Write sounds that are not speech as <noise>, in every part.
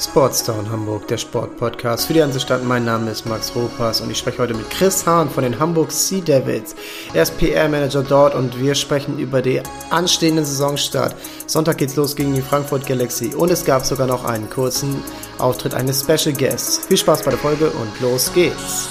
Sportstown Hamburg, der Sportpodcast für die Hansestadt. Mein Name ist Max Ropas und ich spreche heute mit Chris Hahn von den Hamburg Sea Devils. Er ist PR-Manager dort und wir sprechen über den anstehenden Saisonstart. Sonntag geht's los gegen die Frankfurt Galaxy und es gab sogar noch einen kurzen Auftritt eines Special Guests. Viel Spaß bei der Folge und los geht's.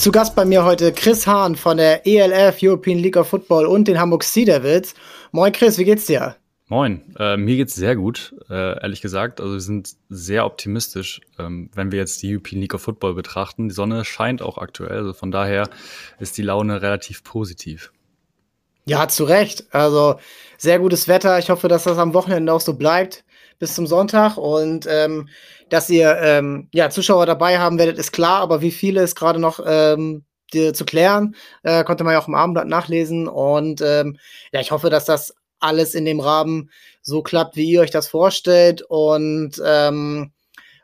Zu Gast bei mir heute Chris Hahn von der ELF European League of Football und den Hamburg Sea Devils. Moin Chris, wie geht's dir? Moin, äh, mir geht's sehr gut, äh, ehrlich gesagt. Also wir sind sehr optimistisch, ähm, wenn wir jetzt die European League of Football betrachten. Die Sonne scheint auch aktuell, also von daher ist die Laune relativ positiv. Ja, zu Recht. Also sehr gutes Wetter. Ich hoffe, dass das am Wochenende auch so bleibt bis zum Sonntag und ähm, dass ihr ähm, ja, Zuschauer dabei haben werdet, ist klar, aber wie viele ist gerade noch ähm, die, zu klären, äh, konnte man ja auch im Abendblatt nachlesen. Und ähm, ja, ich hoffe, dass das alles in dem Rahmen so klappt, wie ihr euch das vorstellt. Und ähm,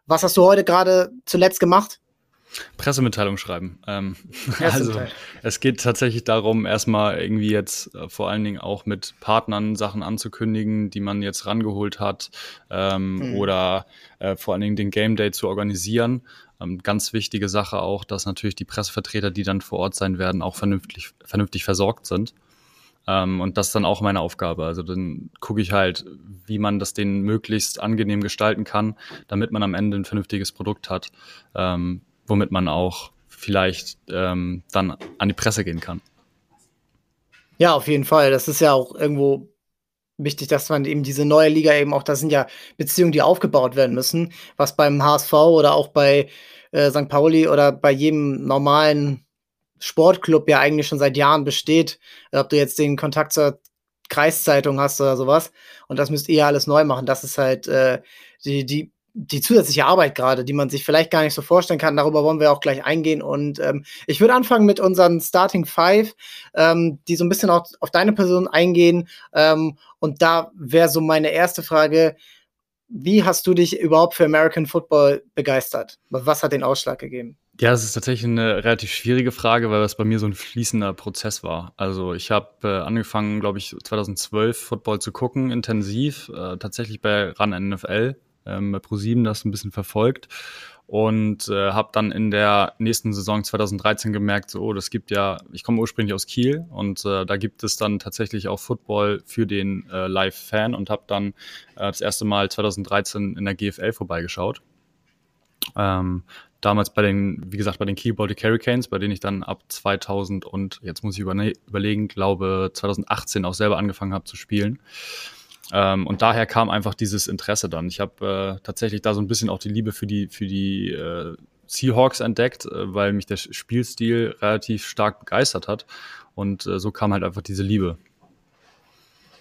was hast du heute gerade zuletzt gemacht? Pressemitteilung schreiben. Ähm, <laughs> also es geht tatsächlich darum, erstmal irgendwie jetzt äh, vor allen Dingen auch mit Partnern Sachen anzukündigen, die man jetzt rangeholt hat ähm, mhm. oder äh, vor allen Dingen den Game Day zu organisieren. Ähm, ganz wichtige Sache auch, dass natürlich die Pressevertreter, die dann vor Ort sein werden, auch vernünftig, vernünftig versorgt sind. Um, ähm, und das ist dann auch meine Aufgabe. Also dann gucke ich halt, wie man das denen möglichst angenehm gestalten kann, damit man am Ende ein vernünftiges Produkt hat. Um, ähm, womit man auch vielleicht ähm, dann an die Presse gehen kann. Ja, auf jeden Fall. Das ist ja auch irgendwo wichtig, dass man eben diese neue Liga eben auch, das sind ja Beziehungen, die aufgebaut werden müssen, was beim HSV oder auch bei äh, St. Pauli oder bei jedem normalen Sportclub ja eigentlich schon seit Jahren besteht. Ob du jetzt den Kontakt zur Kreiszeitung hast oder sowas. Und das müsst ihr ja alles neu machen. Das ist halt äh, die, die die zusätzliche Arbeit gerade, die man sich vielleicht gar nicht so vorstellen kann. Darüber wollen wir auch gleich eingehen. Und ähm, ich würde anfangen mit unseren Starting Five, ähm, die so ein bisschen auch auf deine Person eingehen. Ähm, und da wäre so meine erste Frage. Wie hast du dich überhaupt für American Football begeistert? Was hat den Ausschlag gegeben? Ja, das ist tatsächlich eine relativ schwierige Frage, weil das bei mir so ein fließender Prozess war. Also ich habe äh, angefangen, glaube ich, 2012 Football zu gucken, intensiv, äh, tatsächlich bei RAN NFL ähm, bei ProSieben das ein bisschen verfolgt und äh, habe dann in der nächsten Saison 2013 gemerkt, so, oh, das gibt ja, ich komme ursprünglich aus Kiel und äh, da gibt es dann tatsächlich auch Football für den äh, Live-Fan und habe dann äh, das erste Mal 2013 in der GFL vorbeigeschaut. Ähm, damals bei den, wie gesagt, bei den Baltic Hurricanes, bei denen ich dann ab 2000 und jetzt muss ich überlegen, glaube 2018 auch selber angefangen habe zu spielen. Ähm, und daher kam einfach dieses Interesse dann. Ich habe äh, tatsächlich da so ein bisschen auch die Liebe für die, für die äh, Seahawks entdeckt, äh, weil mich der Spielstil relativ stark begeistert hat. Und äh, so kam halt einfach diese Liebe.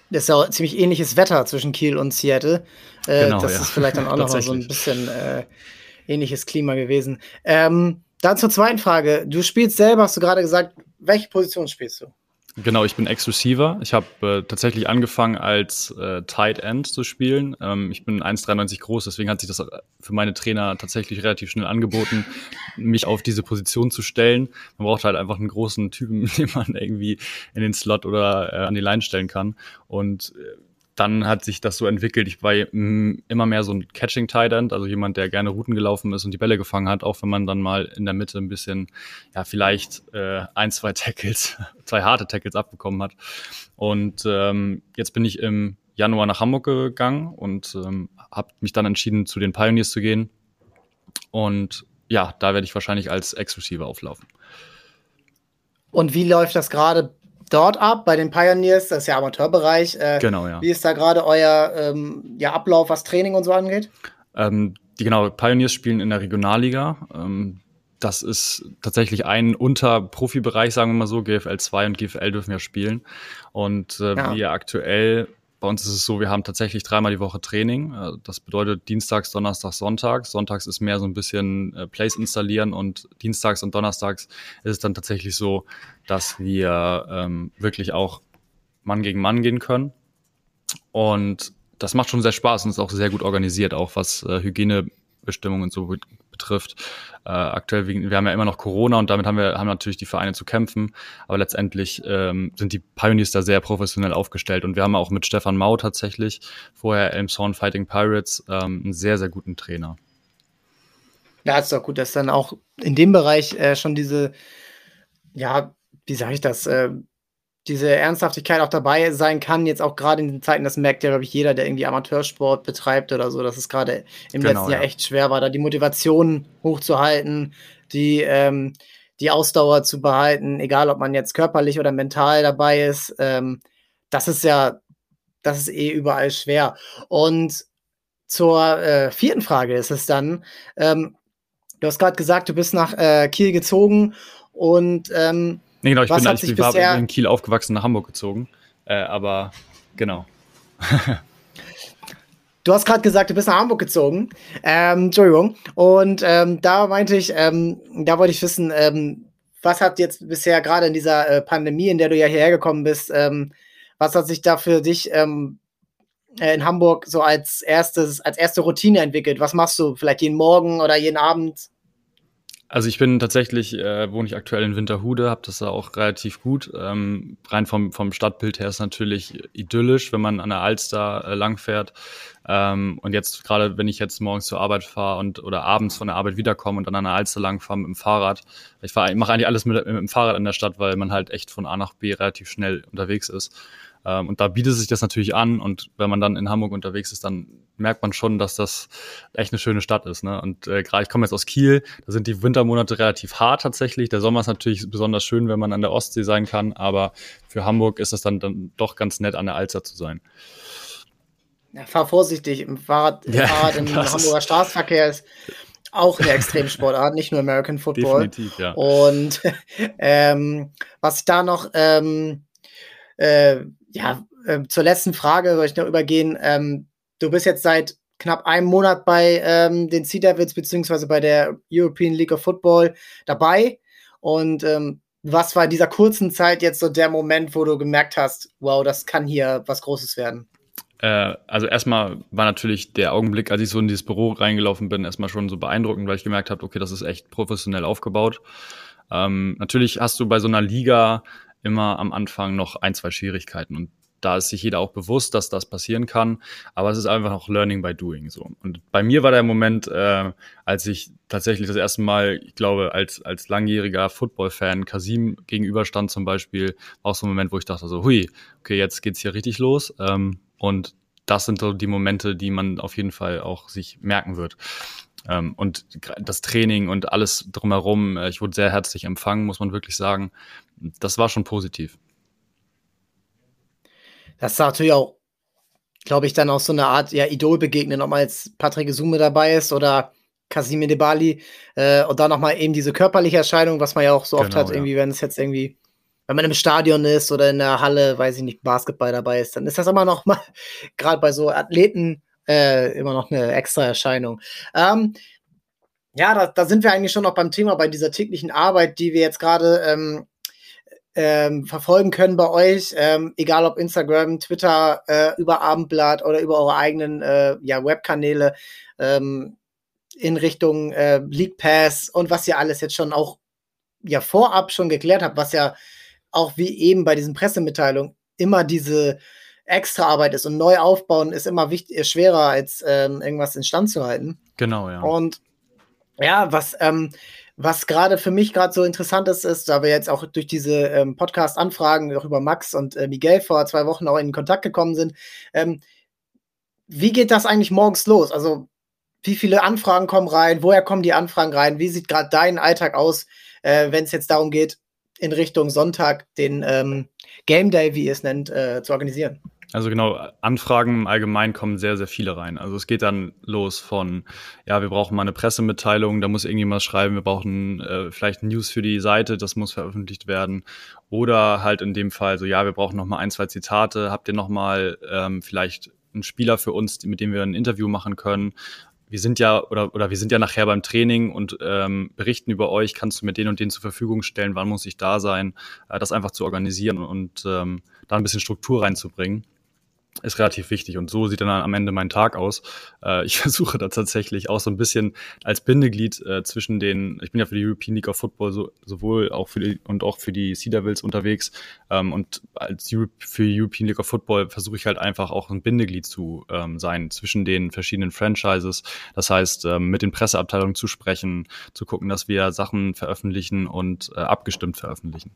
Das ist ja auch ziemlich ähnliches Wetter zwischen Kiel und Seattle. Äh, genau, das ja. ist vielleicht dann auch <laughs> noch mal so ein bisschen äh, ähnliches Klima gewesen. Ähm, dann zur zweiten Frage. Du spielst selber, hast du gerade gesagt, welche Position spielst du? Genau, ich bin Ex-Receiver. Ich habe äh, tatsächlich angefangen als äh, Tight End zu spielen. Ähm, ich bin 1,93 groß, deswegen hat sich das für meine Trainer tatsächlich relativ schnell angeboten, mich auf diese Position zu stellen. Man braucht halt einfach einen großen Typen, <laughs> den man irgendwie in den Slot oder äh, an die Line stellen kann. Und äh, dann hat sich das so entwickelt. Ich war immer mehr so ein Catching Tight End, also jemand, der gerne Routen gelaufen ist und die Bälle gefangen hat, auch wenn man dann mal in der Mitte ein bisschen, ja, vielleicht äh, ein, zwei <laughs> Tackles, zwei harte Tackles abbekommen hat. Und ähm, jetzt bin ich im Januar nach Hamburg gegangen und ähm, habe mich dann entschieden, zu den Pioneers zu gehen. Und ja, da werde ich wahrscheinlich als Ex-Receiver auflaufen. Und wie läuft das gerade dort ab, bei den Pioneers, das ist ja Amateurbereich. Äh, genau, ja. Wie ist da gerade euer ähm, ja, Ablauf, was Training und so angeht? Ähm, die genau, Pioneers spielen in der Regionalliga. Ähm, das ist tatsächlich ein Unter-Profibereich, sagen wir mal so. GFL 2 und GFL dürfen ja spielen. Und äh, ja. wir aktuell bei uns ist es so, wir haben tatsächlich dreimal die Woche Training. Äh, das bedeutet Dienstags, Donnerstags, Sonntags. Sonntags ist mehr so ein bisschen äh, Plays installieren und Dienstags und Donnerstags ist es dann tatsächlich so, dass wir ähm, wirklich auch Mann gegen Mann gehen können. Und das macht schon sehr Spaß und ist auch sehr gut organisiert, auch was äh, Hygienebestimmungen und so betrifft. Äh, aktuell, wir haben ja immer noch Corona und damit haben wir haben natürlich die Vereine zu kämpfen, aber letztendlich ähm, sind die Pioneers da sehr professionell aufgestellt und wir haben auch mit Stefan Mau tatsächlich, vorher Elmshorn Fighting Pirates, ähm, einen sehr, sehr guten Trainer. Ja, ist doch gut, dass dann auch in dem Bereich äh, schon diese, ja, wie sage ich das, äh, diese Ernsthaftigkeit auch dabei sein kann, jetzt auch gerade in den Zeiten, das merkt ja, glaube ich, jeder, der irgendwie Amateursport betreibt oder so, dass es gerade im genau, letzten Jahr ja. echt schwer war, da die Motivation hochzuhalten, die, ähm, die Ausdauer zu behalten, egal ob man jetzt körperlich oder mental dabei ist. Ähm, das ist ja, das ist eh überall schwer. Und zur äh, vierten Frage ist es dann, ähm, du hast gerade gesagt, du bist nach äh, Kiel gezogen und ähm, Nee, genau, ich Was bin, ich, ich war in Kiel aufgewachsen, nach Hamburg gezogen. Äh, aber genau. Du hast gerade gesagt, du bist nach Hamburg gezogen. Ähm, Entschuldigung. Und ähm, da meinte ich, ähm, da wollte ich wissen, ähm, was hat jetzt bisher gerade in dieser äh, Pandemie, in der du ja hierher gekommen bist, ähm, was hat sich da für dich ähm, äh, in Hamburg so als erstes, als erste Routine entwickelt? Was machst du? Vielleicht jeden Morgen oder jeden Abend? Also ich bin tatsächlich, äh, wohne ich aktuell in Winterhude, habe das da auch relativ gut. Ähm, rein vom, vom Stadtbild her ist natürlich idyllisch, wenn man an der Alster äh, langfährt. Ähm, und jetzt gerade, wenn ich jetzt morgens zur Arbeit fahre und oder abends von der Arbeit wiederkomme und dann an der Alster langfahre mit dem Fahrrad. Ich, mache eigentlich alles mit, mit dem Fahrrad in der Stadt, weil man halt echt von A nach B relativ schnell unterwegs ist. Ähm, und da bietet sich das natürlich an. Und wenn man dann in Hamburg unterwegs ist, dann merkt man schon, dass das echt eine schöne Stadt ist. Ne? Und äh, gerade ich komme jetzt aus Kiel, da sind die Wintermonate relativ hart tatsächlich. Der Sommer ist natürlich besonders schön, wenn man an der Ostsee sein kann. Aber für Hamburg ist es dann, dann doch ganz nett, an der Alster zu sein. Ja, fahr vorsichtig. Im Fahrrad, ja, Fahrrad <laughs> im Hamburger Straßenverkehr ist auch eine Extremsportart, nicht nur American Football. Definitiv, ja. Und <laughs> ähm, was ich da noch ähm, äh, ja, äh, zur letzten Frage soll ich noch übergehen. Ähm, du bist jetzt seit knapp einem Monat bei ähm, den Sea Devils beziehungsweise bei der European League of Football dabei. Und ähm, was war in dieser kurzen Zeit jetzt so der Moment, wo du gemerkt hast, wow, das kann hier was Großes werden? Äh, also erstmal war natürlich der Augenblick, als ich so in dieses Büro reingelaufen bin, erstmal schon so beeindruckend, weil ich gemerkt habe, okay, das ist echt professionell aufgebaut. Ähm, natürlich hast du bei so einer Liga immer am Anfang noch ein, zwei Schwierigkeiten. Und da ist sich jeder auch bewusst, dass das passieren kann. Aber es ist einfach noch Learning by Doing so. Und bei mir war der Moment, äh, als ich tatsächlich das erste Mal, ich glaube, als, als langjähriger Football-Fan Kasim gegenüberstand zum Beispiel, auch so ein Moment, wo ich dachte so, hui, okay, jetzt geht's hier richtig los. Ähm, und das sind so die Momente, die man auf jeden Fall auch sich merken wird. Ähm, und das Training und alles drumherum, äh, ich wurde sehr herzlich empfangen, muss man wirklich sagen. Das war schon positiv. Das ist natürlich auch, glaube ich, dann auch so eine Art ja, Idol begegnen, ob man jetzt Patrick Sume dabei ist oder Casimir de Bali äh, und dann nochmal eben diese körperliche Erscheinung, was man ja auch so oft genau, hat, irgendwie, ja. wenn es jetzt irgendwie, wenn man im Stadion ist oder in der Halle, weiß ich nicht, Basketball dabei ist, dann ist das immer noch mal, <laughs> gerade bei so Athleten, äh, immer noch eine extra Erscheinung. Ähm, ja, da, da, sind wir eigentlich schon noch beim Thema, bei dieser täglichen Arbeit, die wir jetzt gerade ähm, ähm, verfolgen können bei euch, ähm, egal ob Instagram, Twitter, äh, über Abendblatt oder über eure eigenen äh, ja, Webkanäle ähm, in Richtung äh, League Pass und was ihr alles jetzt schon auch ja vorab schon geklärt habt, was ja auch wie eben bei diesen Pressemitteilungen immer diese extra Arbeit ist und neu aufbauen ist immer wichtig, ist schwerer als ähm, irgendwas instand zu halten. Genau, ja. Und ja, was, ähm, was gerade für mich gerade so interessant ist, ist, da wir jetzt auch durch diese ähm, Podcast-Anfragen auch über Max und äh, Miguel vor zwei Wochen auch in Kontakt gekommen sind, ähm, wie geht das eigentlich morgens los? Also, wie viele Anfragen kommen rein? Woher kommen die Anfragen rein? Wie sieht gerade dein Alltag aus, äh, wenn es jetzt darum geht, in Richtung Sonntag den ähm, Game Day, wie ihr es nennt, äh, zu organisieren? Also genau, Anfragen im Allgemeinen kommen sehr, sehr viele rein. Also es geht dann los von, ja, wir brauchen mal eine Pressemitteilung, da muss irgendjemand schreiben, wir brauchen äh, vielleicht News für die Seite, das muss veröffentlicht werden. Oder halt in dem Fall so, ja, wir brauchen noch mal ein, zwei Zitate, habt ihr noch mal ähm, vielleicht einen Spieler für uns, mit dem wir ein Interview machen können? wir sind ja oder oder wir sind ja nachher beim Training und ähm, berichten über euch. Kannst du mir den und den zur Verfügung stellen? Wann muss ich da sein? Äh, das einfach zu organisieren und ähm, da ein bisschen Struktur reinzubringen. Ist relativ wichtig. Und so sieht dann am Ende mein Tag aus. Äh, ich <laughs> versuche da tatsächlich auch so ein bisschen als Bindeglied äh, zwischen den, ich bin ja für die European League of Football so, sowohl auch für die und auch für die Sea Devils unterwegs. Ähm, und als Euro für die European League of Football versuche ich halt einfach auch ein Bindeglied zu ähm, sein zwischen den verschiedenen Franchises. Das heißt, ähm, mit den Presseabteilungen zu sprechen, zu gucken, dass wir Sachen veröffentlichen und äh, abgestimmt veröffentlichen.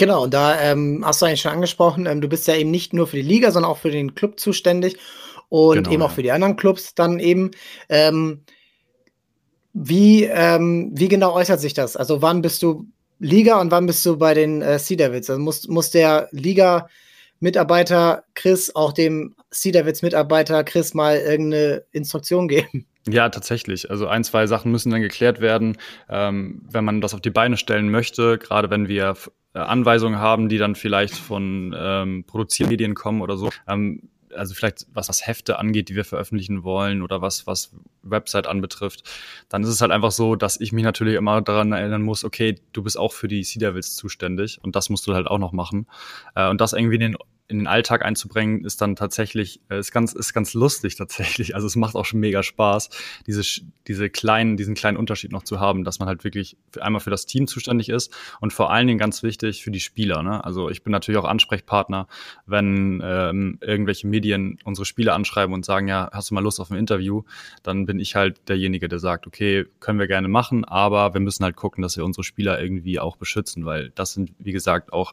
Genau, und da ähm, hast du eigentlich schon angesprochen, ähm, du bist ja eben nicht nur für die Liga, sondern auch für den Club zuständig und genau, eben auch für die anderen Clubs dann eben. Ähm, wie, ähm, wie genau äußert sich das? Also wann bist du Liga und wann bist du bei den äh, Sea Devils? Also muss, muss der Liga-Mitarbeiter Chris auch dem Sea Devils-Mitarbeiter Chris mal irgendeine Instruktion geben? Ja, tatsächlich. Also ein, zwei Sachen müssen dann geklärt werden, ähm, wenn man das auf die Beine stellen möchte, gerade wenn wir Anweisungen haben, die dann vielleicht von ähm, Produziermedien kommen oder so. Ähm, also vielleicht was was Hefte angeht, die wir veröffentlichen wollen oder was was Website anbetrifft, dann ist es halt einfach so, dass ich mich natürlich immer daran erinnern muss, okay, du bist auch für die Sea Devils zuständig und das musst du halt auch noch machen äh, und das irgendwie in den in den Alltag einzubringen, ist dann tatsächlich, äh, ist ganz, ist ganz lustig tatsächlich. Also es macht auch schon mega Spaß, diese, diese kleinen, diesen kleinen Unterschied noch zu haben, dass man halt wirklich einmal für das Team zuständig ist und vor allen Dingen ganz wichtig für die Spieler. Ne? Also ich bin natürlich auch Ansprechpartner, wenn ähm, irgendwelche Medien unsere Spieler anschreiben und sagen, ja, hast du mal Lust auf ein Interview, dann bin ich halt derjenige, der sagt, okay, können wir gerne machen, aber wir müssen halt gucken, dass wir unsere Spieler irgendwie auch beschützen, weil das sind, wie gesagt, auch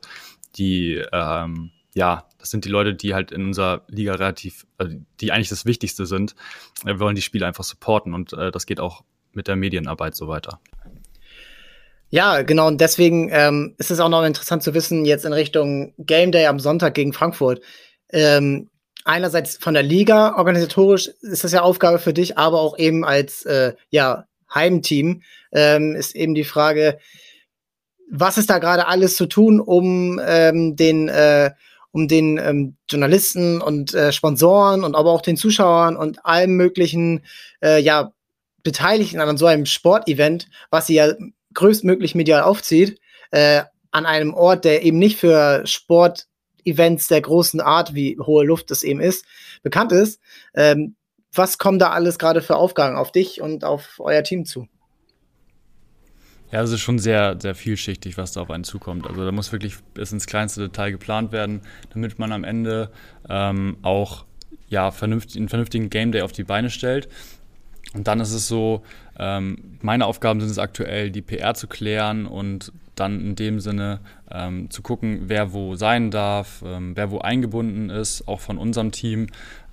die ähm, ja, das sind die Leute, die halt in unserer Liga relativ, also die eigentlich das Wichtigste sind. Wir wollen die Spiele einfach supporten und äh, das geht auch mit der Medienarbeit so weiter. Ja, genau. Und deswegen ähm, ist es auch noch interessant zu wissen, jetzt in Richtung Game Day am Sonntag gegen Frankfurt. Ähm, einerseits von der Liga organisatorisch ist das ja Aufgabe für dich, aber auch eben als äh, ja, Heimteam ähm, ist eben die Frage, was ist da gerade alles zu tun, um ähm, den äh, um den ähm, Journalisten und äh, Sponsoren und aber auch den Zuschauern und allem möglichen äh, ja Beteiligten an so einem Sportevent, was sie ja größtmöglich medial aufzieht, äh, an einem Ort, der eben nicht für Sportevents der großen Art, wie hohe Luft es eben ist, bekannt ist. Ähm, was kommen da alles gerade für Aufgaben auf dich und auf euer Team zu? Ja, es ist schon sehr, sehr vielschichtig, was da auf einen zukommt. Also da muss wirklich bis ins kleinste Detail geplant werden, damit man am Ende ähm, auch ja, vernünftig, einen vernünftigen Game Day auf die Beine stellt. Und dann ist es so, ähm, meine Aufgaben sind es aktuell, die PR zu klären und dann in dem Sinne ähm, zu gucken, wer wo sein darf, ähm, wer wo eingebunden ist, auch von unserem Team,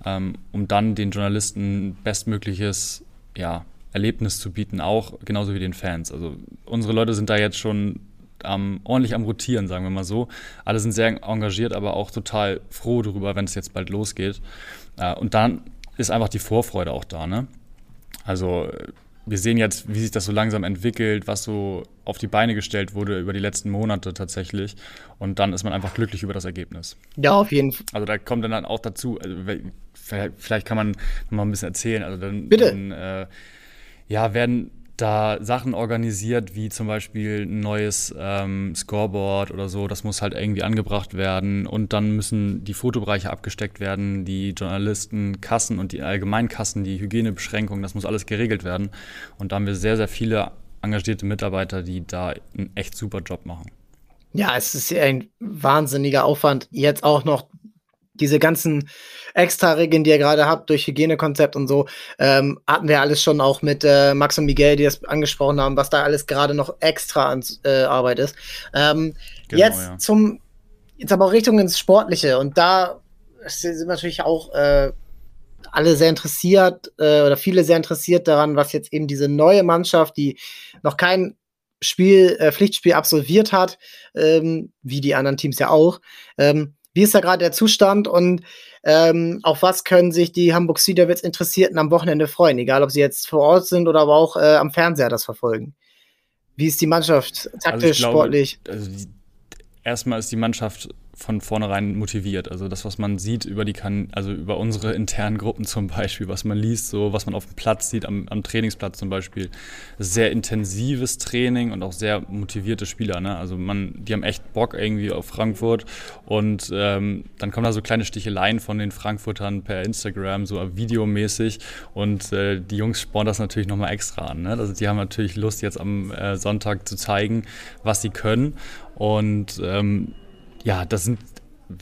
ähm, um dann den Journalisten bestmögliches ja, Erlebnis zu bieten, auch genauso wie den Fans. Also unsere Leute sind da jetzt schon ähm, ordentlich am Rotieren, sagen wir mal so. Alle sind sehr engagiert, aber auch total froh darüber, wenn es jetzt bald losgeht. Äh, und dann ist einfach die Vorfreude auch da. Ne? Also wir sehen jetzt, wie sich das so langsam entwickelt, was so auf die Beine gestellt wurde über die letzten Monate tatsächlich. Und dann ist man einfach glücklich über das Ergebnis. Ja, auf jeden Fall. Also da kommt dann auch dazu, also, vielleicht kann man noch mal ein bisschen erzählen. Also dann, Bitte. Dann, äh, ja, werden da Sachen organisiert, wie zum Beispiel ein neues ähm, Scoreboard oder so, das muss halt irgendwie angebracht werden. Und dann müssen die Fotobereiche abgesteckt werden, die Journalisten, Kassen und die Allgemeinkassen, die Hygienebeschränkungen, das muss alles geregelt werden. Und da haben wir sehr, sehr viele engagierte Mitarbeiter, die da einen echt super Job machen. Ja, es ist ein wahnsinniger Aufwand, jetzt auch noch diese ganzen Extra-Regeln, die ihr gerade habt, durch Hygienekonzept und so, ähm, hatten wir alles schon auch mit äh, Max und Miguel, die das angesprochen haben, was da alles gerade noch extra an äh, Arbeit ist. Ähm, genau, jetzt ja. zum, jetzt aber auch Richtung ins Sportliche und da sind natürlich auch äh, alle sehr interessiert äh, oder viele sehr interessiert daran, was jetzt eben diese neue Mannschaft, die noch kein Spiel, äh, Pflichtspiel absolviert hat, ähm, wie die anderen Teams ja auch, ähm, wie ist da gerade der Zustand und ähm, auf was können sich die Hamburg Sea Devils Interessierten am Wochenende freuen, egal ob sie jetzt vor Ort sind oder aber auch äh, am Fernseher das verfolgen? Wie ist die Mannschaft taktisch, also glaube, sportlich? Also die, erstmal ist die Mannschaft von vornherein motiviert. Also das, was man sieht über die kan also über unsere internen Gruppen zum Beispiel, was man liest, so was man auf dem Platz sieht, am, am Trainingsplatz zum Beispiel, sehr intensives Training und auch sehr motivierte Spieler. Ne? Also man, die haben echt Bock irgendwie auf Frankfurt und ähm, dann kommen da so kleine Sticheleien von den Frankfurtern per Instagram, so videomäßig und äh, die Jungs spornen das natürlich nochmal extra an. Ne? Also die haben natürlich Lust jetzt am äh, Sonntag zu zeigen, was sie können und ähm, ja, das sind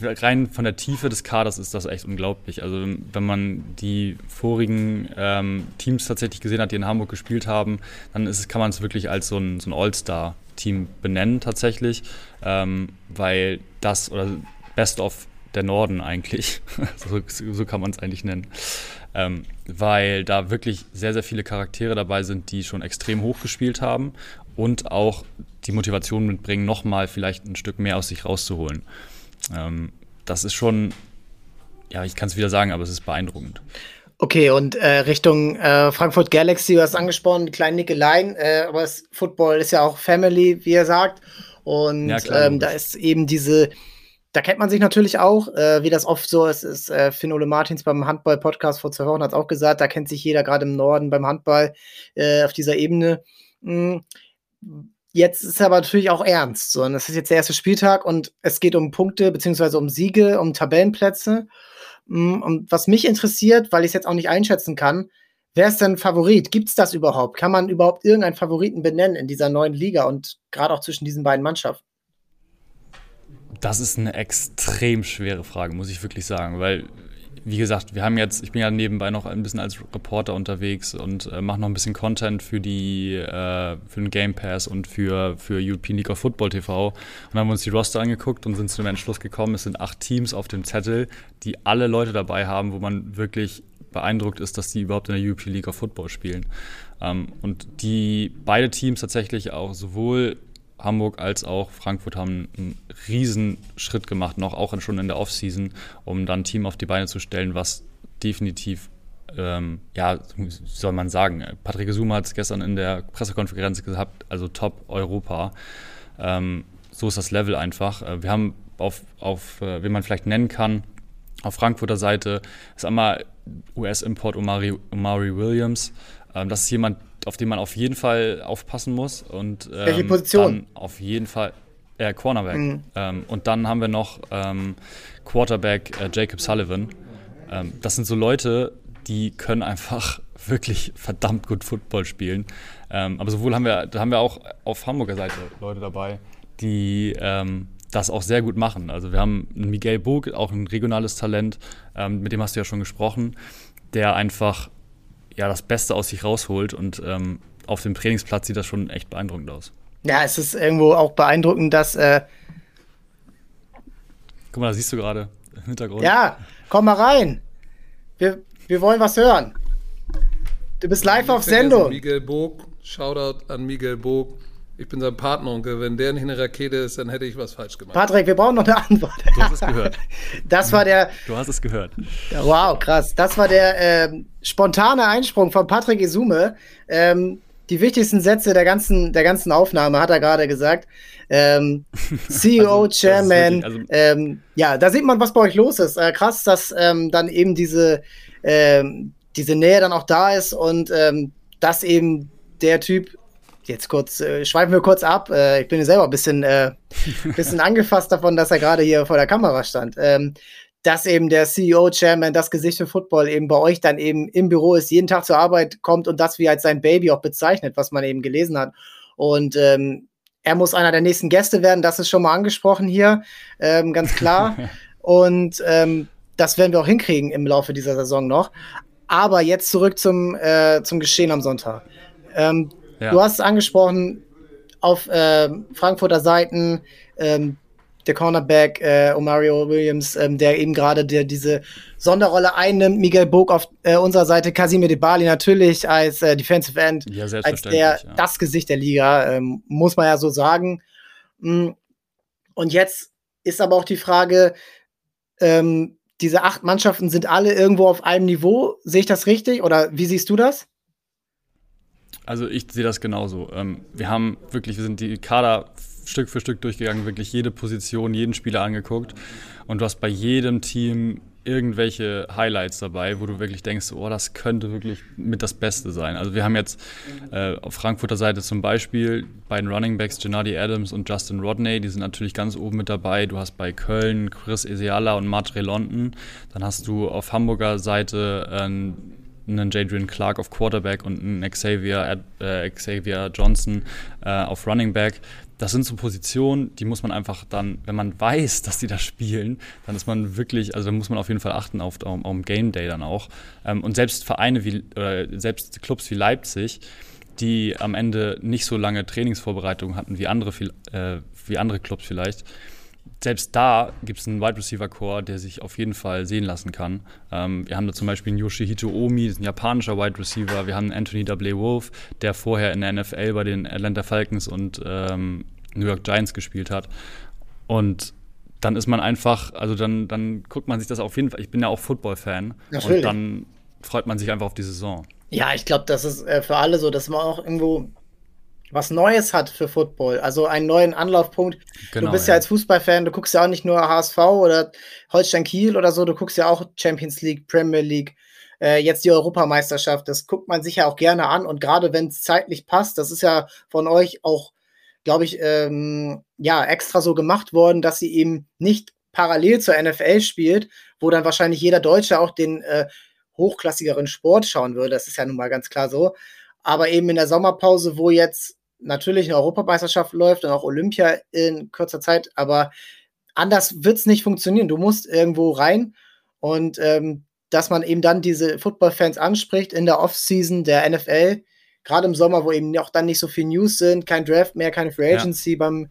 rein von der Tiefe des Kaders ist das echt unglaublich. Also wenn man die vorigen ähm, Teams tatsächlich gesehen hat, die in Hamburg gespielt haben, dann ist, kann man es wirklich als so ein, so ein All-Star-Team benennen tatsächlich, ähm, weil das oder Best of der Norden eigentlich, <laughs> so, so, kann man es eigentlich nennen, ähm, weil da wirklich sehr, sehr viele Charaktere dabei sind, die schon extrem hoch gespielt haben und auch die Motivation mitbringen, nochmal vielleicht ein Stück mehr aus sich rauszuholen. Ähm, das ist schon, ja, ich kann es wieder sagen, aber es ist beeindruckend. Okay, und äh, Richtung äh, Frankfurt Galaxy, du hast angesprochen, kleine Nickeleien, äh, aber das Football ist ja auch Family, wie er sagt. Und ja, klar, ähm, da ist eben diese, da kennt man sich natürlich auch, äh, wie das oft so ist, ist äh, Finn Ole Martins beim Handball-Podcast vor zwei Wochen hat auch gesagt, da kennt sich jeder gerade im Norden beim Handball äh, auf dieser Ebene. Mhm Jetzt ist aber natürlich auch ernst. So, und das ist jetzt der erste Spieltag und es geht um Punkte beziehungsweise um Siege, um Tabellenplätze. Mm, und was mich interessiert, weil ich es jetzt auch nicht einschätzen kann, wer ist denn Favorit? Gibt es das überhaupt? Kann man überhaupt irgendeinen Favoriten benennen in dieser neuen Liga und gerade auch zwischen diesen beiden Mannschaften? Das ist eine extrem schwere Frage, muss ich wirklich sagen, weil wie gesagt, wir haben jetzt, ich bin ja nebenbei noch ein bisschen als Reporter unterwegs und äh, mache noch ein bisschen Content für die, äh, für den Game Pass und für, für European League of Football TV. Und dann haben wir uns die Roster angeguckt und sind zu dem Entschluss gekommen, es sind acht Teams auf dem Zettel, die alle Leute dabei haben, wo man wirklich beeindruckt ist, dass die überhaupt in der European League of Football spielen. Ähm, und die beide Teams tatsächlich auch sowohl Hamburg als auch Frankfurt haben einen riesen Schritt gemacht, noch auch schon in der Offseason, um dann ein Team auf die Beine zu stellen, was definitiv, ähm, ja, soll man sagen, Patrick Zuma hat es gestern in der Pressekonferenz gesagt, also Top Europa. Ähm, so ist das Level einfach. Äh, wir haben auf, auf äh, wen man vielleicht nennen kann, auf Frankfurter Seite ist einmal US-Import Omari, Omari Williams. Ähm, das ist jemand, auf den man auf jeden Fall aufpassen muss. Und, ähm, Welche Position? Dann auf jeden Fall äh, Cornerback. Mhm. Ähm, und dann haben wir noch ähm, Quarterback äh, Jacob Sullivan. Ähm, das sind so Leute, die können einfach <laughs> wirklich verdammt gut Football spielen. Ähm, aber sowohl haben wir, da haben wir auch auf Hamburger Seite Leute dabei, die ähm, das auch sehr gut machen. Also wir haben einen Miguel Bog, auch ein regionales Talent, mit dem hast du ja schon gesprochen, der einfach ja, das Beste aus sich rausholt. Und ähm, auf dem Trainingsplatz sieht das schon echt beeindruckend aus. Ja, es ist irgendwo auch beeindruckend, dass. Äh Guck mal, da siehst du gerade im Hintergrund. Ja, komm mal rein. Wir, wir wollen was hören. Du bist live auf Sendung. Miguel Bog, Shoutout an Miguel Bog. Ich bin sein Partneronkel. Wenn der nicht eine Rakete ist, dann hätte ich was falsch gemacht. Patrick, wir brauchen noch eine Antwort. Du hast es gehört. Das war der. Du hast es gehört. Wow, krass. Das war der ähm, spontane Einsprung von Patrick Isume. Ähm, die wichtigsten Sätze der ganzen, der ganzen Aufnahme hat er gerade gesagt. Ähm, <laughs> CEO, also, Chairman. Also ähm, ja, da sieht man, was bei euch los ist. Äh, krass, dass ähm, dann eben diese, ähm, diese Nähe dann auch da ist und ähm, dass eben der Typ jetzt kurz, äh, schweifen wir kurz ab. Äh, ich bin ja selber ein bisschen, äh, <laughs> bisschen angefasst davon, dass er gerade hier vor der Kamera stand. Ähm, dass eben der CEO, Chairman, das Gesicht für Football eben bei euch dann eben im Büro ist, jeden Tag zur Arbeit kommt und das wie als sein Baby auch bezeichnet, was man eben gelesen hat. Und ähm, er muss einer der nächsten Gäste werden, das ist schon mal angesprochen hier, ähm, ganz klar. <laughs> und ähm, das werden wir auch hinkriegen im Laufe dieser Saison noch. Aber jetzt zurück zum, äh, zum Geschehen am Sonntag. Ähm, ja. Du hast es angesprochen, auf äh, Frankfurter Seiten, ähm, der Cornerback äh, Omario Williams, ähm, der eben gerade diese Sonderrolle einnimmt. Miguel Bog auf äh, unserer Seite, Casimir De Bali natürlich als äh, Defensive End, ja, als der ja. das Gesicht der Liga, ähm, muss man ja so sagen. Mm, und jetzt ist aber auch die Frage, ähm, diese acht Mannschaften sind alle irgendwo auf einem Niveau. Sehe ich das richtig oder wie siehst du das? Also ich sehe das genauso. Ähm, wir haben wirklich, wir sind die Kader Stück für Stück durchgegangen, wirklich jede Position, jeden Spieler angeguckt. Und du hast bei jedem Team irgendwelche Highlights dabei, wo du wirklich denkst, oh, das könnte wirklich mit das Beste sein. Also wir haben jetzt äh, auf Frankfurter Seite zum Beispiel bei den Running Backs Gennady Adams und Justin Rodney, die sind natürlich ganz oben mit dabei. Du hast bei Köln Chris Eseala und Matre London. Dann hast du auf Hamburger Seite äh, einen Jadrian Clark auf Quarterback und einen Xavier, äh, Xavier Johnson äh, auf Running Back das sind so Positionen, die muss man einfach dann, wenn man weiß, dass die da spielen, dann ist man wirklich, also da muss man auf jeden Fall achten auf, auf, auf Game Day dann auch. Ähm, und selbst Vereine wie, oder selbst Clubs wie Leipzig, die am Ende nicht so lange Trainingsvorbereitungen hatten wie andere, äh, wie andere Clubs vielleicht, selbst da gibt es einen Wide Receiver Core, der sich auf jeden Fall sehen lassen kann. Ähm, wir haben da zum Beispiel einen Yoshihito Omi, das ist ein japanischer Wide Receiver. Wir haben Anthony W. Wolf, der vorher in der NFL bei den Atlanta Falcons und ähm, New York Giants gespielt hat. Und dann ist man einfach, also dann, dann guckt man sich das auf jeden Fall. Ich bin ja auch Football-Fan. Und dann freut man sich einfach auf die Saison. Ja, ich glaube, das ist äh, für alle so, dass man auch irgendwo was Neues hat für Football, also einen neuen Anlaufpunkt. Genau, du bist ja, ja als Fußballfan, du guckst ja auch nicht nur HSV oder Holstein Kiel oder so, du guckst ja auch Champions League, Premier League, äh, jetzt die Europameisterschaft. Das guckt man sich ja auch gerne an und gerade wenn es zeitlich passt, das ist ja von euch auch, glaube ich, ähm, ja extra so gemacht worden, dass sie eben nicht parallel zur NFL spielt, wo dann wahrscheinlich jeder Deutsche auch den äh, hochklassigeren Sport schauen würde. Das ist ja nun mal ganz klar so. Aber eben in der Sommerpause, wo jetzt natürlich eine Europameisterschaft läuft und auch Olympia in kurzer Zeit, aber anders wird es nicht funktionieren. Du musst irgendwo rein und ähm, dass man eben dann diese Football-Fans anspricht in der Offseason der NFL, gerade im Sommer, wo eben auch dann nicht so viel News sind, kein Draft mehr, keine Free Agency ja. beim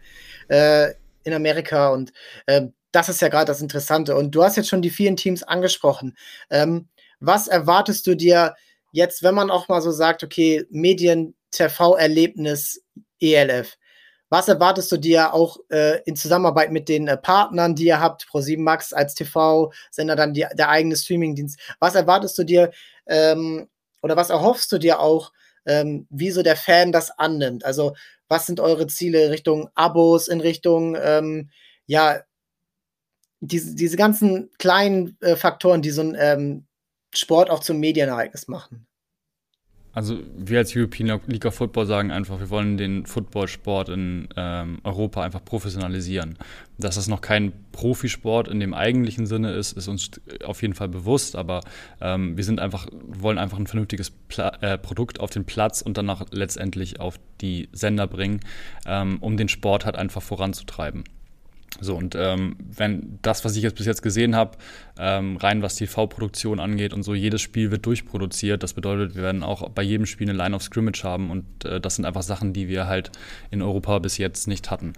äh, in Amerika und äh, das ist ja gerade das Interessante. Und du hast jetzt schon die vielen Teams angesprochen. Ähm, was erwartest du dir jetzt, wenn man auch mal so sagt, okay, Medien TV-Erlebnis ELF. Was erwartest du dir auch äh, in Zusammenarbeit mit den äh, Partnern, die ihr habt, Pro7 Max als TV-Sender, dann die, der eigene Streamingdienst? Was erwartest du dir ähm, oder was erhoffst du dir auch, ähm, wie so der Fan das annimmt? Also, was sind eure Ziele Richtung Abos, in Richtung, ähm, ja, diese, diese ganzen kleinen äh, Faktoren, die so ein ähm, Sport auch zum Medienereignis machen? Also wir als European League of Football sagen einfach, wir wollen den Footballsport in ähm, Europa einfach professionalisieren. Dass das noch kein Profisport in dem eigentlichen Sinne ist, ist uns auf jeden Fall bewusst, aber ähm, wir sind einfach, wollen einfach ein vernünftiges Pla äh, Produkt auf den Platz und danach letztendlich auf die Sender bringen, ähm, um den Sport halt einfach voranzutreiben. So, und ähm, wenn das, was ich jetzt bis jetzt gesehen habe, ähm, rein was TV-Produktion angeht und so, jedes Spiel wird durchproduziert. Das bedeutet, wir werden auch bei jedem Spiel eine Line of Scrimmage haben und äh, das sind einfach Sachen, die wir halt in Europa bis jetzt nicht hatten.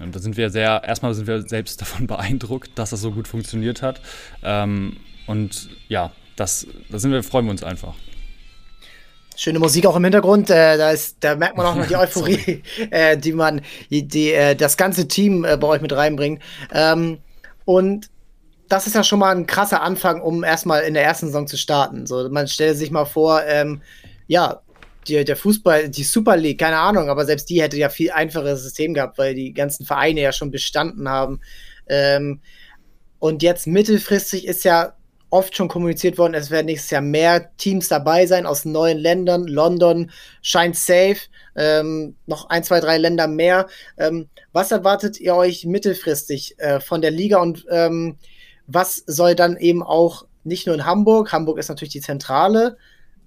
Und da sind wir sehr, erstmal sind wir selbst <laughs> davon beeindruckt, dass das so gut funktioniert hat. Ähm, und ja, das, da sind wir, freuen wir uns einfach. Schöne Musik auch im Hintergrund. Äh, da, ist, da merkt man auch noch die <laughs> Euphorie, <laughs> äh, die man, die, die äh, das ganze Team äh, bei euch mit reinbringt. Ähm, und das ist ja schon mal ein krasser Anfang, um erstmal in der ersten Saison zu starten. So, man stellt sich mal vor, ähm, ja, die, der Fußball, die Super League, keine Ahnung, aber selbst die hätte ja viel einfacheres System gehabt, weil die ganzen Vereine ja schon bestanden haben. Ähm, und jetzt mittelfristig ist ja oft schon kommuniziert worden, es werden nächstes Jahr mehr Teams dabei sein aus neuen Ländern. London scheint safe, ähm, noch ein, zwei, drei Länder mehr. Ähm, was erwartet ihr euch mittelfristig äh, von der Liga und ähm, was soll dann eben auch nicht nur in Hamburg, Hamburg ist natürlich die Zentrale,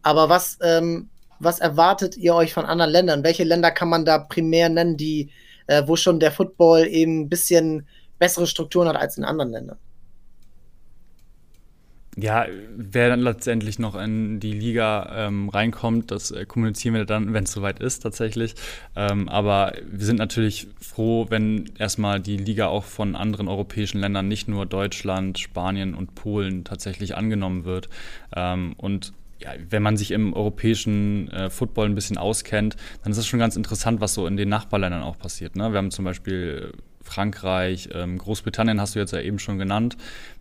aber was, ähm, was erwartet ihr euch von anderen Ländern? Welche Länder kann man da primär nennen, die, äh, wo schon der Football eben ein bisschen bessere Strukturen hat als in anderen Ländern? Ja, wer dann letztendlich noch in die Liga ähm, reinkommt, das äh, kommunizieren wir dann, wenn es soweit ist tatsächlich. Ähm, aber wir sind natürlich froh, wenn erstmal die Liga auch von anderen europäischen Ländern, nicht nur Deutschland, Spanien und Polen tatsächlich angenommen wird. Ähm, und ja, wenn man sich im europäischen äh, Football ein bisschen auskennt, dann ist es schon ganz interessant, was so in den Nachbarländern auch passiert. Ne? Wir haben zum Beispiel Frankreich, ähm, Großbritannien hast du jetzt ja eben schon genannt.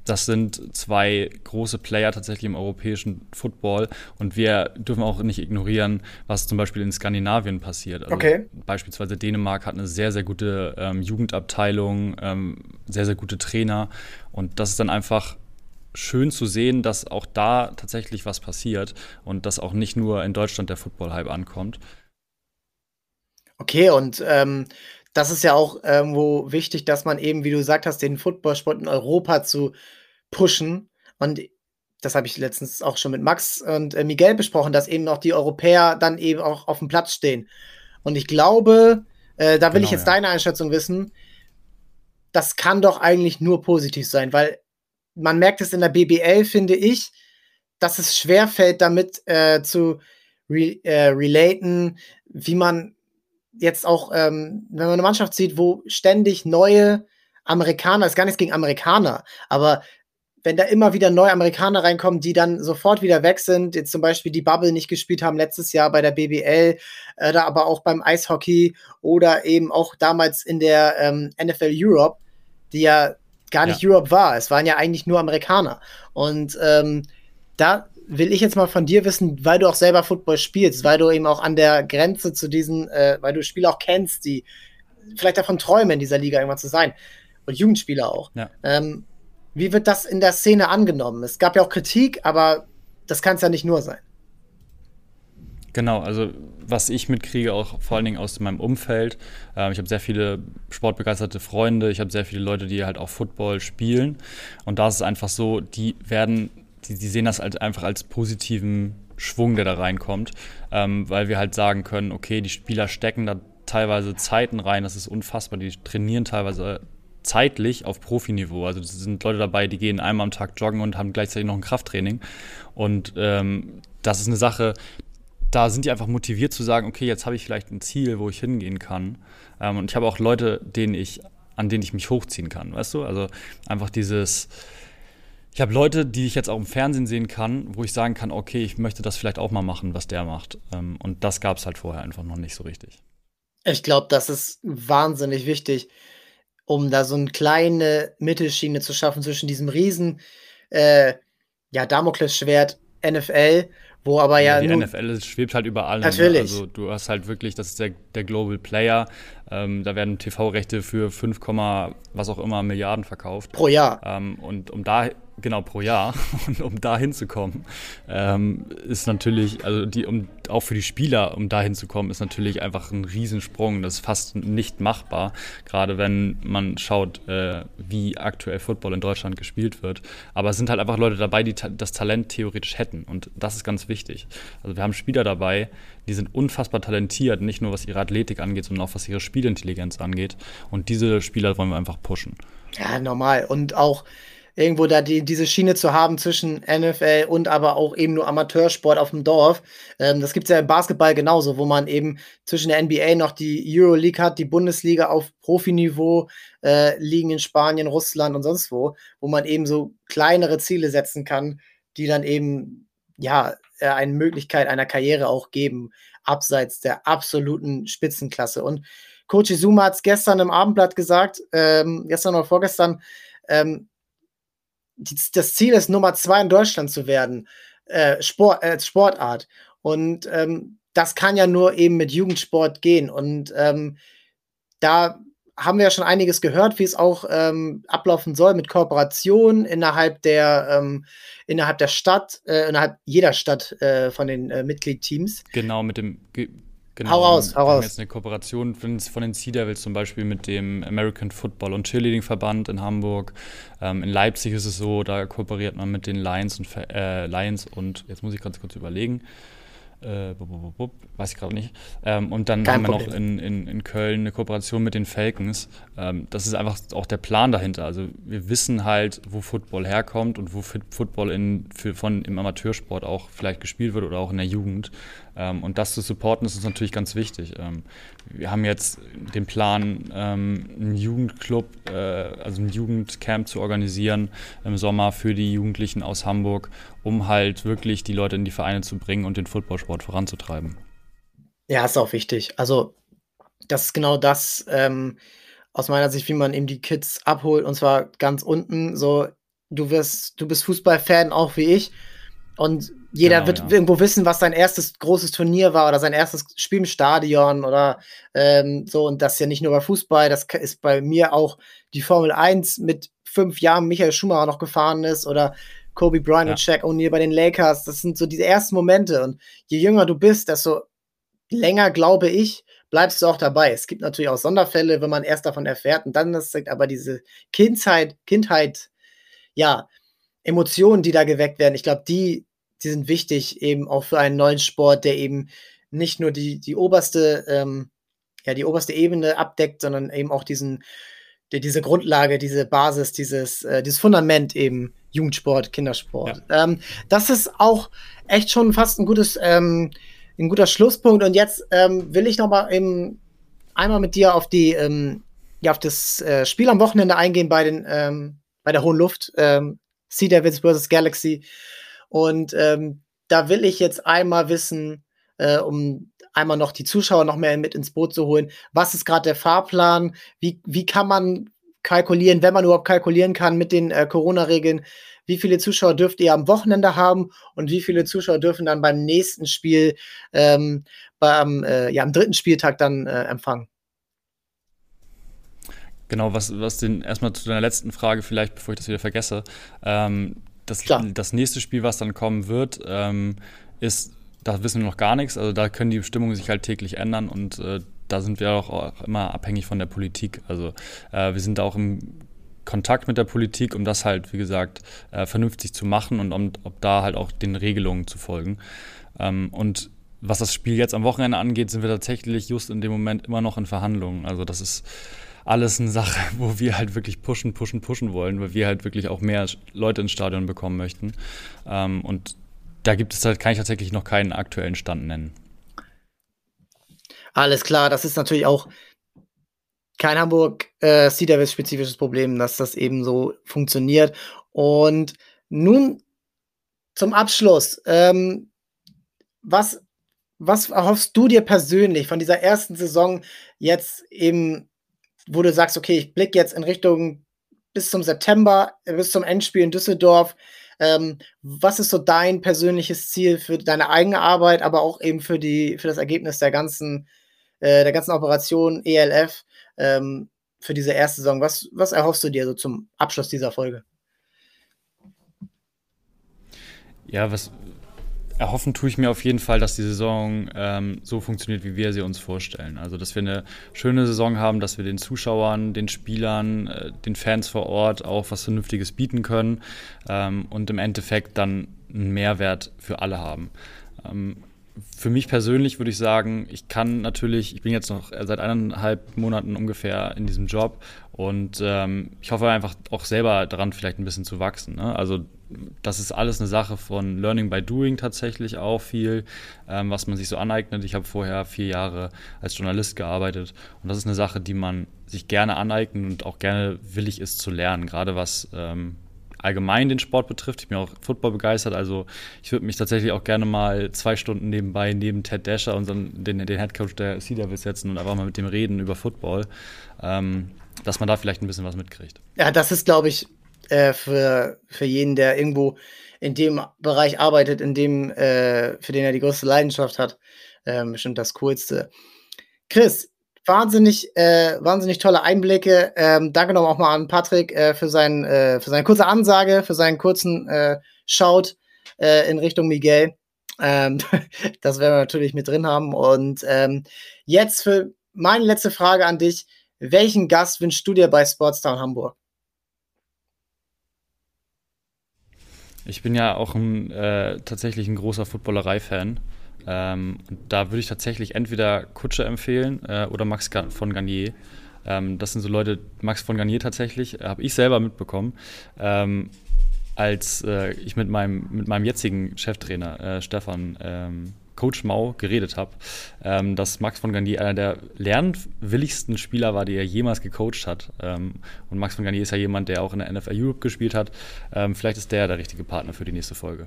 Das sind zwei große Player tatsächlich im europäischen Football und wir dürfen auch nicht ignorieren, was zum Beispiel in Skandinavien passiert. Also okay. Beispielsweise Dänemark hat eine sehr, sehr gute ähm, Jugendabteilung, ähm, sehr, sehr gute Trainer und das ist dann einfach schön zu sehen, dass auch da tatsächlich was passiert und dass auch nicht nur in Deutschland der Football-Hype ankommt. Okay, und ähm, das ist ja auch irgendwo wichtig, dass man eben, wie du gesagt hast, den Footballsport in Europa zu pushen. Und das habe ich letztens auch schon mit Max und äh, Miguel besprochen, dass eben auch die Europäer dann eben auch auf dem Platz stehen. Und ich glaube, äh, da will genau, ich jetzt ja. deine Einschätzung wissen, das kann doch eigentlich nur positiv sein, weil man merkt es in der BBL, finde ich, dass es schwerfällt, damit äh, zu re äh, relaten, wie man jetzt auch, ähm, wenn man eine Mannschaft sieht, wo ständig neue Amerikaner, ist gar nichts gegen Amerikaner, aber wenn da immer wieder neue Amerikaner reinkommen, die dann sofort wieder weg sind, jetzt zum Beispiel die Bubble nicht gespielt haben letztes Jahr bei der BBL, äh, da aber auch beim Eishockey oder eben auch damals in der ähm, NFL Europe, die ja gar nicht ja. Europe war. Es waren ja eigentlich nur Amerikaner. Und ähm, da will ich jetzt mal von dir wissen, weil du auch selber Football spielst, weil du eben auch an der Grenze zu diesen, äh, weil du Spieler auch kennst, die vielleicht davon träumen, in dieser Liga irgendwann zu sein. Und Jugendspieler auch. Ja. Ähm, wie wird das in der Szene angenommen? Es gab ja auch Kritik, aber das kann es ja nicht nur sein. Genau, also was ich mitkriege, auch vor allen Dingen aus meinem Umfeld. Äh, ich habe sehr viele sportbegeisterte Freunde, ich habe sehr viele Leute, die halt auch Football spielen. Und da ist es einfach so, die werden die, die sehen das halt einfach als positiven Schwung, der da reinkommt, ähm, weil wir halt sagen können, okay, die Spieler stecken da teilweise Zeiten rein, das ist unfassbar, die trainieren teilweise zeitlich auf Profiniveau. Also es sind Leute dabei, die gehen einmal am Tag joggen und haben gleichzeitig noch ein Krafttraining. Und ähm, das ist eine Sache, da sind die einfach motiviert zu sagen, okay, jetzt habe ich vielleicht ein Ziel, wo ich hingehen kann. Ähm, und ich habe auch Leute, denen ich, an denen ich mich hochziehen kann, weißt du? Also einfach dieses, ich habe Leute, die ich jetzt auch im Fernsehen sehen kann, wo ich sagen kann, okay, ich möchte das vielleicht auch mal machen, was der macht. Ähm, und das gab es halt vorher einfach noch nicht so richtig. Ich glaube, das ist wahnsinnig wichtig, um da so eine kleine Mittelschiene zu schaffen zwischen diesem riesen äh, ja, Damoklesschwert NFL, wo aber ja. ja die NFL schwebt halt über allem. Ne? Natürlich. Also du hast halt wirklich, das ist der, der Global Player. Ähm, da werden TV-Rechte für 5, was auch immer Milliarden verkauft. Pro Jahr. Ähm, und um da genau pro Jahr. <laughs> Und um da hinzukommen, ähm, ist natürlich, also die, um auch für die Spieler, um da hinzukommen, ist natürlich einfach ein Riesensprung. Das ist fast nicht machbar, gerade wenn man schaut, äh, wie aktuell Football in Deutschland gespielt wird. Aber es sind halt einfach Leute dabei, die ta das Talent theoretisch hätten. Und das ist ganz wichtig. Also wir haben Spieler dabei, die sind unfassbar talentiert, nicht nur was ihre Athletik angeht, sondern auch was ihre Spielintelligenz angeht. Und diese Spieler wollen wir einfach pushen. Ja, normal. Und auch irgendwo da die, diese Schiene zu haben zwischen NFL und aber auch eben nur Amateursport auf dem Dorf. Ähm, das gibt's ja im Basketball genauso, wo man eben zwischen der NBA noch die Euroleague hat, die Bundesliga auf Profiniveau äh, liegen in Spanien, Russland und sonst wo, wo man eben so kleinere Ziele setzen kann, die dann eben ja äh, eine Möglichkeit einer Karriere auch geben, abseits der absoluten Spitzenklasse. Und Coach Izuma hat es gestern im Abendblatt gesagt, ähm, gestern oder vorgestern, ähm, das Ziel ist, Nummer zwei in Deutschland zu werden, äh, Sport, äh, Sportart. Und ähm, das kann ja nur eben mit Jugendsport gehen. Und ähm, da haben wir ja schon einiges gehört, wie es auch ähm, ablaufen soll mit Kooperation innerhalb der ähm, innerhalb der Stadt, äh, innerhalb jeder Stadt äh, von den äh, Mitgliedteams. Genau, mit dem Genau, hau raus, hau wir raus. jetzt eine Kooperation von, von, den Sea Devils zum Beispiel mit dem American Football und Cheerleading Verband in Hamburg. Ähm, in Leipzig ist es so, da kooperiert man mit den Lions und, äh, Lions und jetzt muss ich ganz kurz überlegen. Äh, bub, bub, bub, weiß ich gerade nicht. Ähm, und dann Kein haben wir Problem. noch in, in, in Köln eine Kooperation mit den Falcons. Ähm, das ist einfach auch der Plan dahinter. Also wir wissen halt, wo Football herkommt und wo Football in, für, von, im Amateursport auch vielleicht gespielt wird oder auch in der Jugend. Ähm, und das zu supporten, ist uns natürlich ganz wichtig. Ähm, wir haben jetzt den Plan, ähm, einen Jugendclub, äh, also ein Jugendcamp zu organisieren im Sommer für die Jugendlichen aus Hamburg, um halt wirklich die Leute in die Vereine zu bringen und den Footballsport voranzutreiben. Ja, ist auch wichtig. Also, das ist genau das, ähm, aus meiner Sicht, wie man eben die Kids abholt und zwar ganz unten. So, du wirst, du bist Fußballfan auch wie ich und jeder genau, wird ja. irgendwo wissen, was sein erstes großes Turnier war oder sein erstes Spiel im Stadion oder ähm, so. Und das ja nicht nur bei Fußball, das ist bei mir auch die Formel 1 mit fünf Jahren Michael Schumacher noch gefahren ist oder Kobe Bryant ja. und Shaq O'Neal bei den Lakers. Das sind so diese ersten Momente. Und je jünger du bist, desto länger, glaube ich, bleibst du auch dabei. Es gibt natürlich auch Sonderfälle, wenn man erst davon erfährt und dann das sagt, aber diese Kindheit, Kindheit, ja, Emotionen, die da geweckt werden, ich glaube, die die sind wichtig eben auch für einen neuen Sport, der eben nicht nur die, die oberste, ähm, ja, die oberste Ebene abdeckt, sondern eben auch diesen, die, diese Grundlage, diese Basis, dieses, äh, dieses Fundament eben Jugendsport, Kindersport. Ja. Ähm, das ist auch echt schon fast ein gutes, ähm, ein guter Schlusspunkt. Und jetzt ähm, will ich noch mal eben einmal mit dir auf die, ähm, ja, auf das äh, Spiel am Wochenende eingehen bei den, ähm, bei der Hohen Luft, ähm, Sea Devils vs. Galaxy. Und ähm, da will ich jetzt einmal wissen, äh, um einmal noch die Zuschauer noch mehr mit ins Boot zu holen, was ist gerade der Fahrplan? Wie, wie kann man kalkulieren, wenn man überhaupt kalkulieren kann mit den äh, Corona-Regeln? Wie viele Zuschauer dürft ihr am Wochenende haben und wie viele Zuschauer dürfen dann beim nächsten Spiel, ähm, beim, äh, ja, am dritten Spieltag dann äh, empfangen? Genau, was, was den erstmal zu deiner letzten Frage vielleicht, bevor ich das wieder vergesse. Ähm, das, das nächste Spiel, was dann kommen wird, ähm, ist, da wissen wir noch gar nichts. Also da können die Bestimmungen sich halt täglich ändern und äh, da sind wir auch, auch, immer abhängig von der Politik. Also äh, wir sind auch im Kontakt mit der Politik, um das halt, wie gesagt, äh, vernünftig zu machen und um, ob da halt auch den Regelungen zu folgen. Ähm, und was das Spiel jetzt am Wochenende angeht, sind wir tatsächlich just in dem Moment immer noch in Verhandlungen. Also das ist alles eine Sache, <laughs> wo wir halt wirklich pushen, pushen, pushen wollen, weil wir halt wirklich auch mehr Leute ins Stadion bekommen möchten. Ähm, und da gibt es halt, kann ich tatsächlich noch keinen aktuellen Stand nennen. Alles klar, das ist natürlich auch kein Hamburg äh, Sea spezifisches Problem, dass das eben so funktioniert. Und nun zum Abschluss. Ähm, was, was erhoffst du dir persönlich von dieser ersten Saison jetzt eben wo du sagst, okay, ich blicke jetzt in Richtung bis zum September, bis zum Endspiel in Düsseldorf. Ähm, was ist so dein persönliches Ziel für deine eigene Arbeit, aber auch eben für die für das Ergebnis der ganzen äh, der ganzen Operation ELF ähm, für diese erste Saison? Was was erhoffst du dir so zum Abschluss dieser Folge? Ja, was Erhoffen tue ich mir auf jeden Fall, dass die Saison ähm, so funktioniert, wie wir sie uns vorstellen. Also, dass wir eine schöne Saison haben, dass wir den Zuschauern, den Spielern, äh, den Fans vor Ort auch was Vernünftiges bieten können ähm, und im Endeffekt dann einen Mehrwert für alle haben. Ähm, für mich persönlich würde ich sagen, ich kann natürlich, ich bin jetzt noch seit eineinhalb Monaten ungefähr in diesem Job und ähm, ich hoffe einfach auch selber daran vielleicht ein bisschen zu wachsen. Ne? Also das ist alles eine Sache von Learning by Doing tatsächlich auch viel, ähm, was man sich so aneignet. Ich habe vorher vier Jahre als Journalist gearbeitet und das ist eine Sache, die man sich gerne aneignet und auch gerne willig ist zu lernen, gerade was ähm, allgemein den Sport betrifft. Ich bin auch Football begeistert, also ich würde mich tatsächlich auch gerne mal zwei Stunden nebenbei neben Ted Dasher, unseren, den, den Headcoach der Sea Devils setzen und einfach mal mit dem reden über Football, ähm, dass man da vielleicht ein bisschen was mitkriegt. Ja, das ist, glaube ich, äh, für, für jeden, der irgendwo in dem Bereich arbeitet, in dem, äh, für den er die größte Leidenschaft hat, äh, bestimmt das Coolste. Chris, wahnsinnig, äh, wahnsinnig tolle Einblicke. Ähm, danke nochmal auch mal an Patrick äh, für, sein, äh, für seine kurze Ansage, für seinen kurzen äh, Shout äh, in Richtung Miguel. Ähm, <laughs> das werden wir natürlich mit drin haben. Und ähm, jetzt für meine letzte Frage an dich. Welchen Gast wünschst du dir bei Sportstown Hamburg? Ich bin ja auch ein, äh, tatsächlich ein großer Footballerei-Fan. Ähm, da würde ich tatsächlich entweder Kutsche empfehlen äh, oder Max von Garnier. Ähm, das sind so Leute, Max von Garnier tatsächlich, äh, habe ich selber mitbekommen, ähm, als äh, ich mit meinem, mit meinem jetzigen Cheftrainer äh, Stefan ähm, Coach Mau geredet habe, ähm, dass Max von Garnier einer der lernwilligsten Spieler war, die er jemals gecoacht hat. Ähm, und Max von Garnier ist ja jemand, der auch in der NFL Europe gespielt hat. Ähm, vielleicht ist der der richtige Partner für die nächste Folge.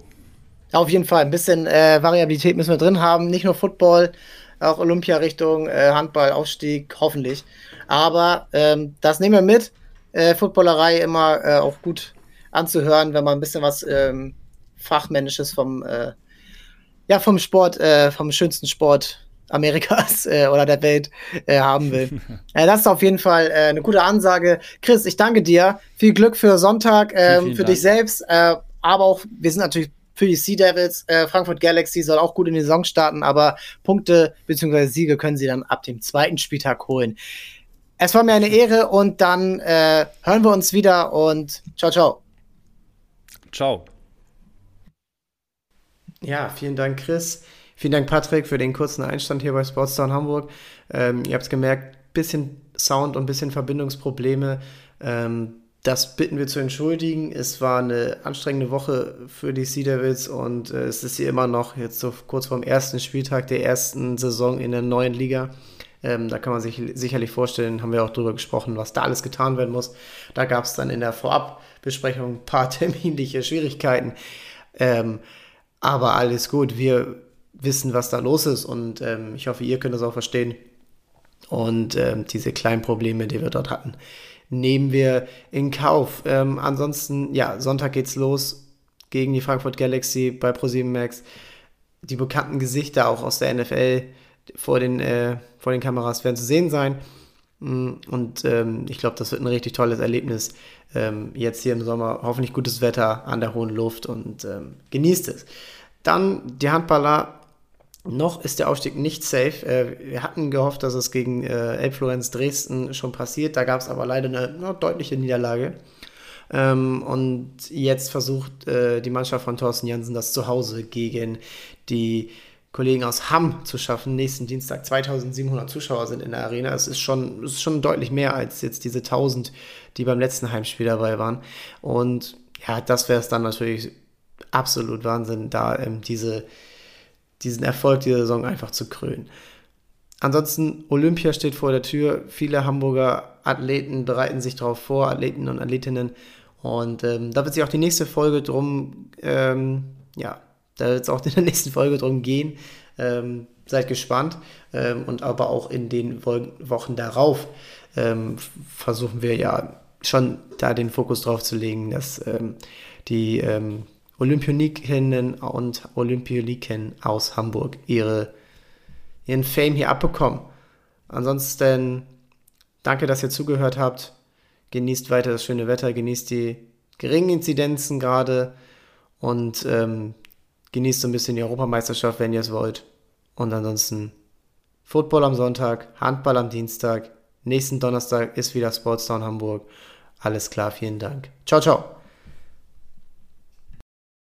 Auf jeden Fall. Ein bisschen äh, Variabilität müssen wir drin haben. Nicht nur Football, auch Olympia Richtung äh, Handball, Aufstieg, hoffentlich. Aber ähm, das nehmen wir mit. Äh, Footballerei immer äh, auch gut anzuhören, wenn man ein bisschen was ähm, Fachmännisches vom, äh, ja, vom Sport, äh, vom schönsten Sport Amerikas <laughs> äh, oder der Welt äh, haben will. <laughs> äh, das ist auf jeden Fall äh, eine gute Ansage. Chris, ich danke dir. Viel Glück für Sonntag, äh, vielen, vielen für Dank. dich selbst, äh, aber auch, wir sind natürlich für die Sea Devils. Äh, Frankfurt Galaxy soll auch gut in die Saison starten, aber Punkte bzw. Siege können sie dann ab dem zweiten Spieltag holen. Es war mir eine Ehre und dann äh, hören wir uns wieder und ciao, ciao. Ciao. Ja, vielen Dank, Chris. Vielen Dank, Patrick, für den kurzen Einstand hier bei Sportstown Hamburg. Ähm, ihr habt es gemerkt, bisschen Sound und bisschen Verbindungsprobleme. Ähm, das bitten wir zu entschuldigen. Es war eine anstrengende Woche für die Sea Devils und äh, es ist hier immer noch jetzt so kurz vorm ersten Spieltag der ersten Saison in der neuen Liga. Ähm, da kann man sich sicherlich vorstellen, haben wir auch drüber gesprochen, was da alles getan werden muss. Da gab es dann in der Vorabbesprechung ein paar <laughs> terminliche Schwierigkeiten. Ähm, aber alles gut. Wir wissen, was da los ist und ähm, ich hoffe, ihr könnt es auch verstehen. Und ähm, diese kleinen Probleme, die wir dort hatten, nehmen wir in Kauf. Ähm, ansonsten, ja, Sonntag geht's los gegen die Frankfurt Galaxy bei ProSieben Max. Die bekannten Gesichter auch aus der NFL vor den, äh, vor den Kameras werden zu sehen sein. Mm, und ähm, ich glaube, das wird ein richtig tolles Erlebnis. Ähm, jetzt hier im Sommer hoffentlich gutes Wetter an der hohen Luft und ähm, genießt es. Dann die Handballer noch ist der Aufstieg nicht safe. Äh, wir hatten gehofft, dass es gegen äh, Elbflorenz Dresden schon passiert. Da gab es aber leider eine, eine deutliche Niederlage. Ähm, und jetzt versucht äh, die Mannschaft von Thorsten Jansen das zu Hause gegen die Kollegen aus Hamm zu schaffen. Nächsten Dienstag 2700 Zuschauer sind in der Arena. Es ist schon, es ist schon deutlich mehr als jetzt diese 1000, die beim letzten Heimspiel dabei waren. Und ja, das wäre es dann natürlich absolut Wahnsinn, da ähm, diese diesen Erfolg dieser Saison einfach zu krönen. Ansonsten, Olympia steht vor der Tür. Viele Hamburger Athleten bereiten sich darauf vor, Athleten und Athletinnen. Und ähm, da wird sich auch die nächste Folge drum, ähm, ja, da wird es auch in der <laughs> nächsten Folge drum gehen. Ähm, seid gespannt. Ähm, und aber auch in den Wochen darauf ähm, versuchen wir ja schon da den Fokus drauf zu legen, dass ähm, die Olympionikinnen und Olympioniken aus Hamburg ihre, ihren Fame hier abbekommen. Ansonsten danke, dass ihr zugehört habt. Genießt weiter das schöne Wetter, genießt die geringen Inzidenzen gerade und ähm, genießt so ein bisschen die Europameisterschaft, wenn ihr es wollt. Und ansonsten Football am Sonntag, Handball am Dienstag. Nächsten Donnerstag ist wieder Sportstown Hamburg. Alles klar, vielen Dank. Ciao, ciao.